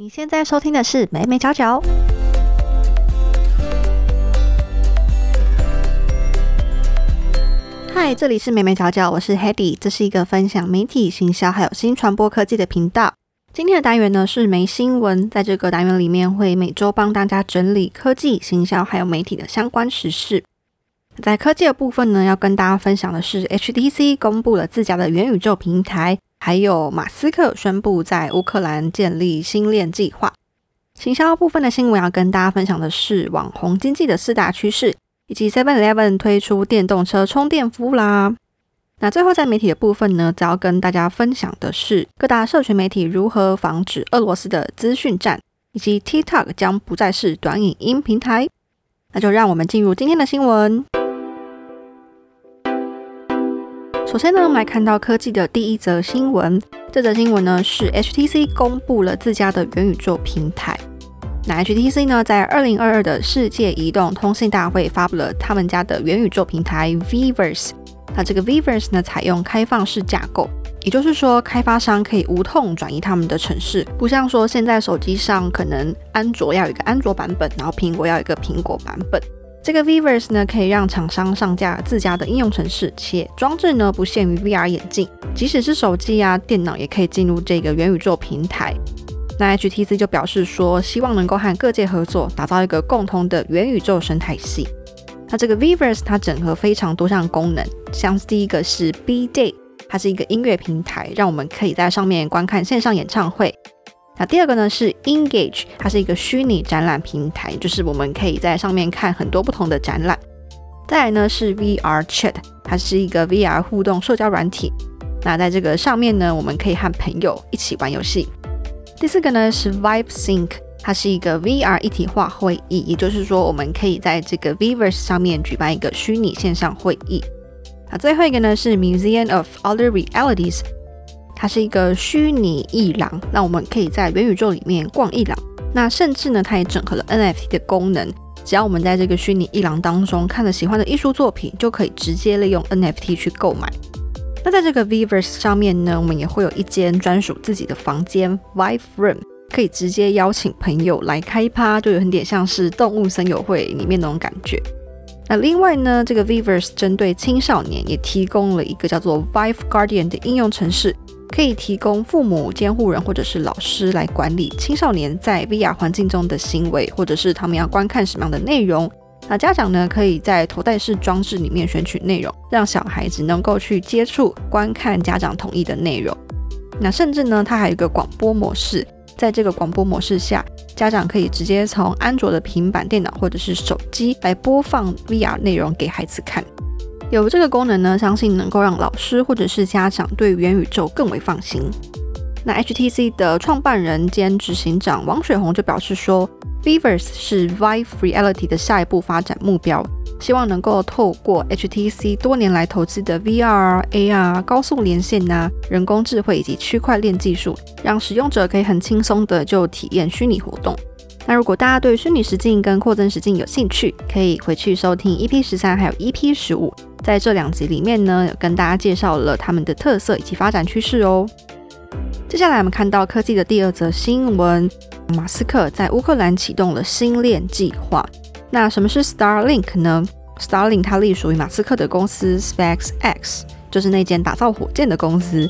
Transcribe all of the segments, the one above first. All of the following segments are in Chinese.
你现在收听的是美美角角。嗨，这里是美美角角，我是 Hedy，这是一个分享媒体、行销还有新传播科技的频道。今天的单元呢是没新闻，在这个单元里面会每周帮大家整理科技、行销还有媒体的相关时事。在科技的部分呢，要跟大家分享的是 HTC 公布了自家的元宇宙平台。还有马斯克宣布在乌克兰建立星链计划。行销部分的新闻要跟大家分享的是网红经济的四大趋势，以及 Seven Eleven 推出电动车充电服务啦。那最后在媒体的部分呢，则要跟大家分享的是各大社群媒体如何防止俄罗斯的资讯战，以及 TikTok 将不再是短影音平台。那就让我们进入今天的新闻。首先呢，我们来看到科技的第一则新闻。这则新闻呢是 HTC 公布了自家的元宇宙平台。那 HTC 呢在二零二二的世界移动通信大会发布了他们家的元宇宙平台 Viverse。那这个 Viverse 呢采用开放式架构，也就是说开发商可以无痛转移他们的城市，不像说现在手机上可能安卓要有一个安卓版本，然后苹果要有一个苹果版本。这个 Viverse 呢，可以让厂商上架自家的应用程式，且装置呢不限于 VR 眼镜，即使是手机啊、电脑也可以进入这个元宇宙平台。那 HTC 就表示说，希望能够和各界合作，打造一个共同的元宇宙生态系。那这个 Viverse 它整合非常多项功能，像第一个是 B Day，它是一个音乐平台，让我们可以在上面观看线上演唱会。那第二个呢是 Engage，它是一个虚拟展览平台，就是我们可以在上面看很多不同的展览。再来呢是 VR Chat，它是一个 VR 互动社交软体。那在这个上面呢，我们可以和朋友一起玩游戏。第四个呢是 Vive Sync，它是一个 VR 一体化会议，也就是说我们可以在这个 Viverse 上面举办一个虚拟线上会议。那最后一个呢是 Museum of Other Realities。它是一个虚拟艺廊，让我们可以在元宇宙里面逛艺廊。那甚至呢，它也整合了 NFT 的功能，只要我们在这个虚拟艺廊当中看了喜欢的艺术作品，就可以直接利用 NFT 去购买。那在这个 Viverse 上面呢，我们也会有一间专属自己的房间 Vive Room，可以直接邀请朋友来开趴，就有很点像是动物森友会里面那种感觉。那另外呢，这个 Viverse 针对青少年也提供了一个叫做 Vive Guardian 的应用程式。可以提供父母、监护人或者是老师来管理青少年在 VR 环境中的行为，或者是他们要观看什么样的内容。那家长呢，可以在头戴式装置里面选取内容，让小孩子能够去接触、观看家长同意的内容。那甚至呢，它还有一个广播模式，在这个广播模式下，家长可以直接从安卓的平板电脑或者是手机来播放 VR 内容给孩子看。有这个功能呢，相信能够让老师或者是家长对元宇宙更为放心。那 HTC 的创办人兼执行长王水红就表示说，Viverse 是 Vive Reality 的下一步发展目标，希望能够透过 HTC 多年来投资的 VR、AR、高速连线呐、人工智慧以及区块链技术，让使用者可以很轻松的就体验虚拟活动。那如果大家对虚拟实境跟扩增实境有兴趣，可以回去收听 EP 十三还有 EP 十五。在这两集里面呢，有跟大家介绍了他们的特色以及发展趋势哦。接下来我们看到科技的第二则新闻：马斯克在乌克兰启动了星链计划。那什么是 Starlink 呢？Starlink 它隶属于马斯克的公司 SpaceX，就是那间打造火箭的公司。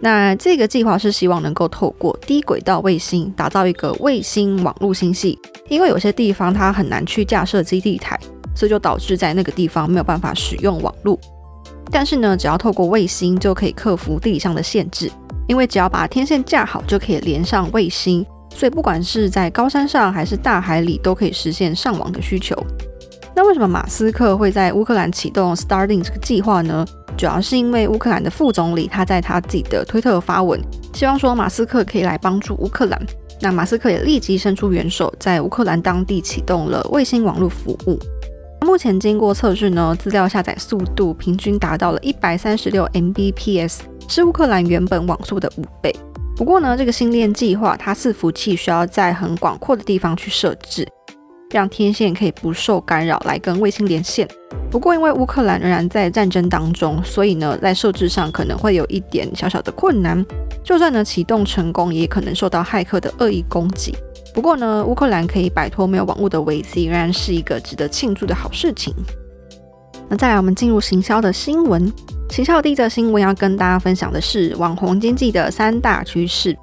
那这个计划是希望能够透过低轨道卫星打造一个卫星网络星系，因为有些地方它很难去架设基地台。所以就导致在那个地方没有办法使用网络，但是呢，只要透过卫星就可以克服地理上的限制，因为只要把天线架好就可以连上卫星，所以不管是在高山上还是大海里都可以实现上网的需求。那为什么马斯克会在乌克兰启动 Starlink 这个计划呢？主要是因为乌克兰的副总理他在他自己的推特发文，希望说马斯克可以来帮助乌克兰。那马斯克也立即伸出援手，在乌克兰当地启动了卫星网络服务。目前经过测试呢，资料下载速度平均达到了一百三十六 Mbps，是乌克兰原本网速的五倍。不过呢，这个星链计划它伺服器需要在很广阔的地方去设置，让天线可以不受干扰来跟卫星连线。不过，因为乌克兰仍然在战争当中，所以呢，在设置上可能会有一点小小的困难。就算呢启动成功，也可能受到骇客的恶意攻击。不过呢，乌克兰可以摆脱没有网络的危机，仍然是一个值得庆祝的好事情。那再来，我们进入行销的新闻。行销第一则新闻要跟大家分享的是网红经济的三大趋势。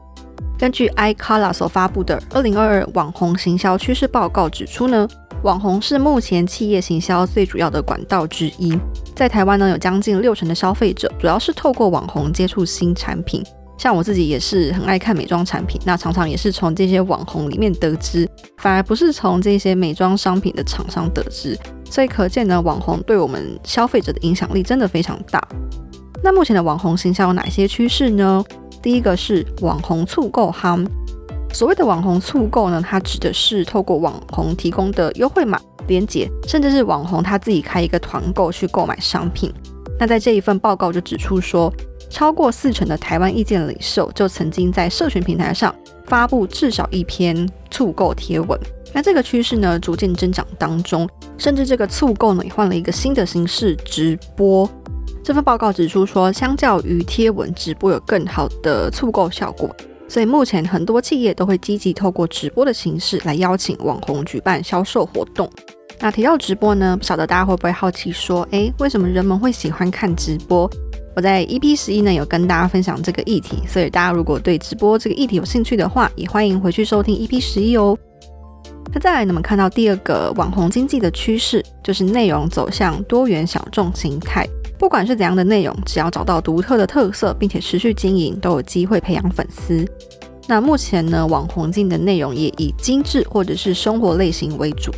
根据 iColor 所发布的《二零二二网红行销趋势报告》指出呢。网红是目前企业行销最主要的管道之一。在台湾呢，有将近六成的消费者主要是透过网红接触新产品。像我自己也是很爱看美妆产品，那常常也是从这些网红里面得知，反而不是从这些美妆商品的厂商得知。所以可见呢，网红对我们消费者的影响力真的非常大。那目前的网红行销有哪些趋势呢？第一个是网红促购夯。所谓的网红促购呢，它指的是透过网红提供的优惠码、链接，甚至是网红他自己开一个团购去购买商品。那在这一份报告就指出说，超过四成的台湾意见领袖就曾经在社群平台上发布至少一篇促购贴文。那这个趋势呢，逐渐增长当中，甚至这个促购呢，也换了一个新的形式——直播。这份报告指出说，相较于贴文，直播有更好的促购效果。所以目前很多企业都会积极透过直播的形式来邀请网红举办销售活动。那提到直播呢，不晓得大家会不会好奇说，诶，为什么人们会喜欢看直播？我在 EP 十一呢有跟大家分享这个议题，所以大家如果对直播这个议题有兴趣的话，也欢迎回去收听 EP 十一哦。那再来，你们看到第二个网红经济的趋势，就是内容走向多元小众形态。不管是怎样的内容，只要找到独特的特色，并且持续经营，都有机会培养粉丝。那目前呢，网红经的内容也以精致或者是生活类型为主。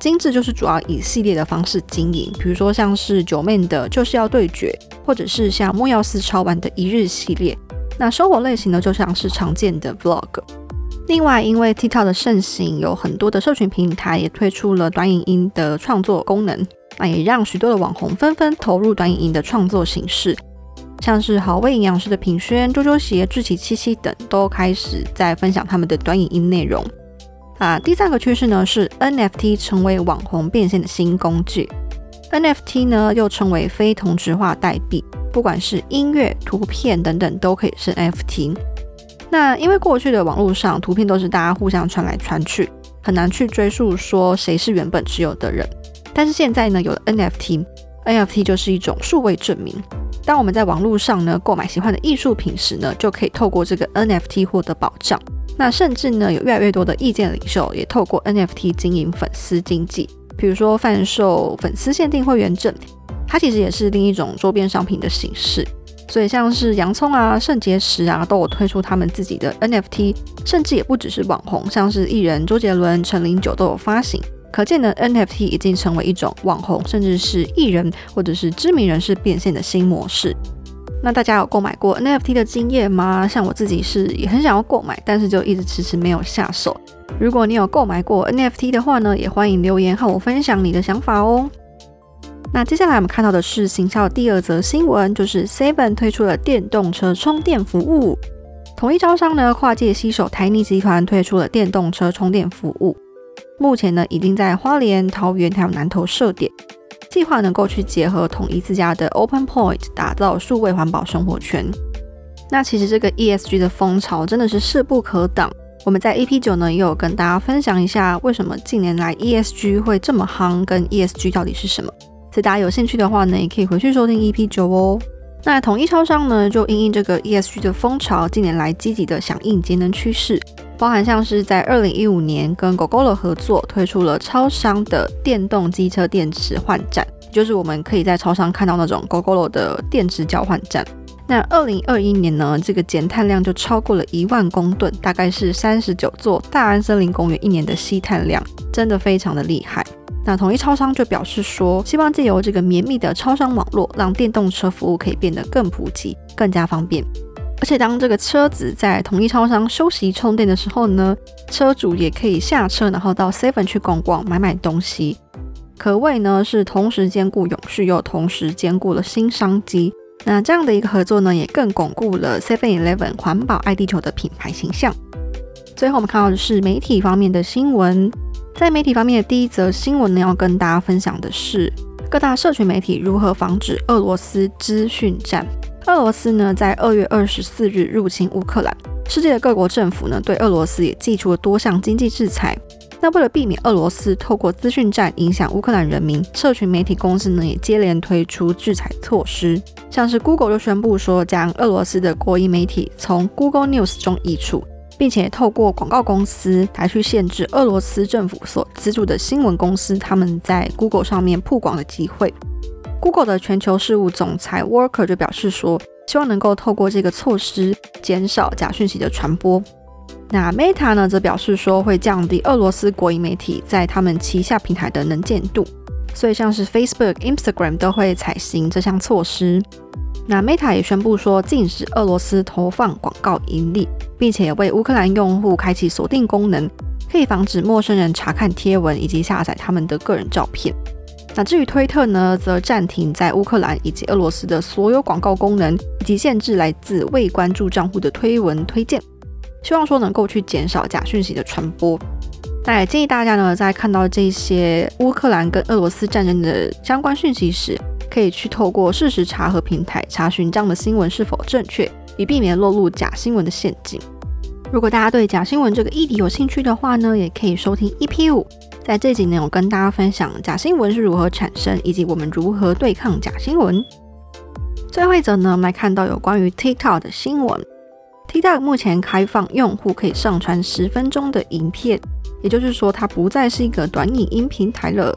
精致就是主要以系列的方式经营，比如说像是九妹的就是要对决，或者是像莫耀斯超玩的一日系列。那生活类型呢，就像是常见的 vlog。另外，因为 TikTok 的盛行，有很多的社群平台也推出了短影音的创作功能。那也让许多的网红纷纷投入短影音的创作形式，像是好味营养师的品轩、周周鞋、志奇七七等，都开始在分享他们的短影音内容。啊，第三个趋势呢是 NFT 成为网红变现的新工具。NFT 呢又称为非同质化代币，不管是音乐、图片等等，都可以是 NFT。那因为过去的网络上图片都是大家互相传来传去，很难去追溯说谁是原本持有的人。但是现在呢，有了 NFT，NFT 就是一种数位证明。当我们在网络上呢购买喜欢的艺术品时呢，就可以透过这个 NFT 获得保障。那甚至呢，有越来越多的意见领袖也透过 NFT 经营粉丝经济，比如说贩售粉丝限定会员证，它其实也是另一种周边商品的形式。所以像是洋葱啊、肾结石啊，都有推出他们自己的 NFT，甚至也不只是网红，像是艺人周杰伦、陈零九都有发行。可见呢 NFT 已经成为一种网红，甚至是艺人或者是知名人士变现的新模式。那大家有购买过 NFT 的经验吗？像我自己是也很想要购买，但是就一直迟迟没有下手。如果你有购买过 NFT 的话呢，也欢迎留言和我分享你的想法哦。那接下来我们看到的是行销第二则新闻，就是 Seven 推出了电动车充电服务。同一招商呢，跨界携手台泥集团推出了电动车充电服务。目前呢，已经在花莲、桃园还有南投设点，计划能够去结合统一自家的 Open Point，打造数位环保生活圈。那其实这个 ESG 的风潮真的是势不可挡。我们在 EP 九呢，也有跟大家分享一下，为什么近年来 ESG 会这么夯，跟 ESG 到底是什么。所以大家有兴趣的话呢，也可以回去收听 EP 九哦。那统一超商呢，就因应这个 ESG 的风潮，近年来积极的响应节能趋势。包含像是在二零一五年跟 GoGo 合作推出了超商的电动机车电池换站，就是我们可以在超商看到那种 GoGo 的电池交换站。那二零二一年呢，这个减碳量就超过了一万公吨，大概是三十九座大安森林公园一年的吸碳量，真的非常的厉害。那统一超商就表示说，希望借由这个绵密的超商网络，让电动车服务可以变得更普及、更加方便。而且当这个车子在同一超商休息充电的时候呢，车主也可以下车，然后到 Seven 去逛逛、买买东西，可谓呢是同时兼顾永续，又同时兼顾了新商机。那这样的一个合作呢，也更巩固了 Seven Eleven 环保爱地球的品牌形象。最后我们看到的是媒体方面的新闻。在媒体方面的第一则新闻呢，要跟大家分享的是各大社群媒体如何防止俄罗斯资讯战。俄罗斯呢，在二月二十四日入侵乌克兰，世界的各国政府呢，对俄罗斯也寄出了多项经济制裁。那为了避免俄罗斯透过资讯战影响乌克兰人民，社群媒体公司呢也接连推出制裁措施，像是 Google 就宣布说将俄罗斯的国营媒体从 Google News 中移除。并且透过广告公司来去限制俄罗斯政府所资助的新闻公司他们在 Google 上面曝光的机会。Google 的全球事务总裁 Worker 就表示说，希望能够透过这个措施减少假讯息的传播。那 Meta 呢，则表示说会降低俄罗斯国营媒体在他们旗下平台的能见度，所以像是 Facebook、Instagram 都会采行这项措施。那 Meta 也宣布说，禁止俄罗斯投放广告盈利，并且为乌克兰用户开启锁定功能，可以防止陌生人查看贴文以及下载他们的个人照片。那至于推特呢，则暂停在乌克兰以及俄罗斯的所有广告功能，以及限制来自未关注账户的推文推荐，希望说能够去减少假讯息的传播。那也建议大家呢，在看到这些乌克兰跟俄罗斯战争的相关讯息时，可以去透过事实查核平台查询这样的新闻是否正确，以避免落入假新闻的陷阱。如果大家对假新闻这个议题有兴趣的话呢，也可以收听 EP 五，在这集呢，我跟大家分享假新闻是如何产生，以及我们如何对抗假新闻。最后一则呢，我们来看到有关于 TikTok 的新闻。TikTok 目前开放用户可以上传十分钟的影片，也就是说，它不再是一个短影音平台了。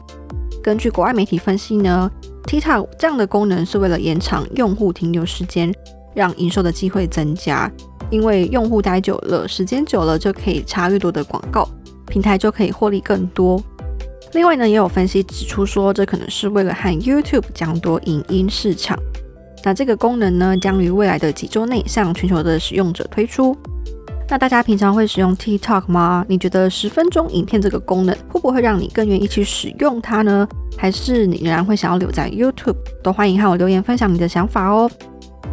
根据国外媒体分析呢。TikTok 这样的功能是为了延长用户停留时间，让营收的机会增加。因为用户待久了，时间久了就可以插越多的广告，平台就可以获利更多。另外呢，也有分析指出说，这可能是为了和 YouTube 抢夺影音市场。那这个功能呢，将于未来的几周内向全球的使用者推出。那大家平常会使用 TikTok 吗？你觉得十分钟影片这个功能会不会让你更愿意去使用它呢？还是你仍然会想要留在 YouTube？都欢迎和我留言分享你的想法哦。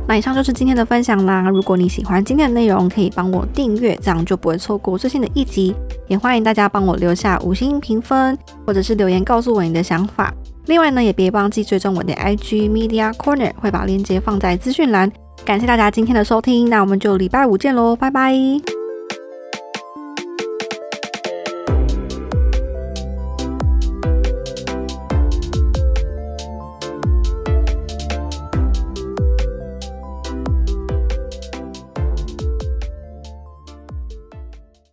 那以上就是今天的分享啦。如果你喜欢今天的内容，可以帮我订阅，这样就不会错过最新的一集。也欢迎大家帮我留下五星评分，或者是留言告诉我你的想法。另外呢，也别忘记追踪我的 IG Media Corner，会把链接放在资讯栏。感谢大家今天的收听，那我们就礼拜五见喽，拜拜。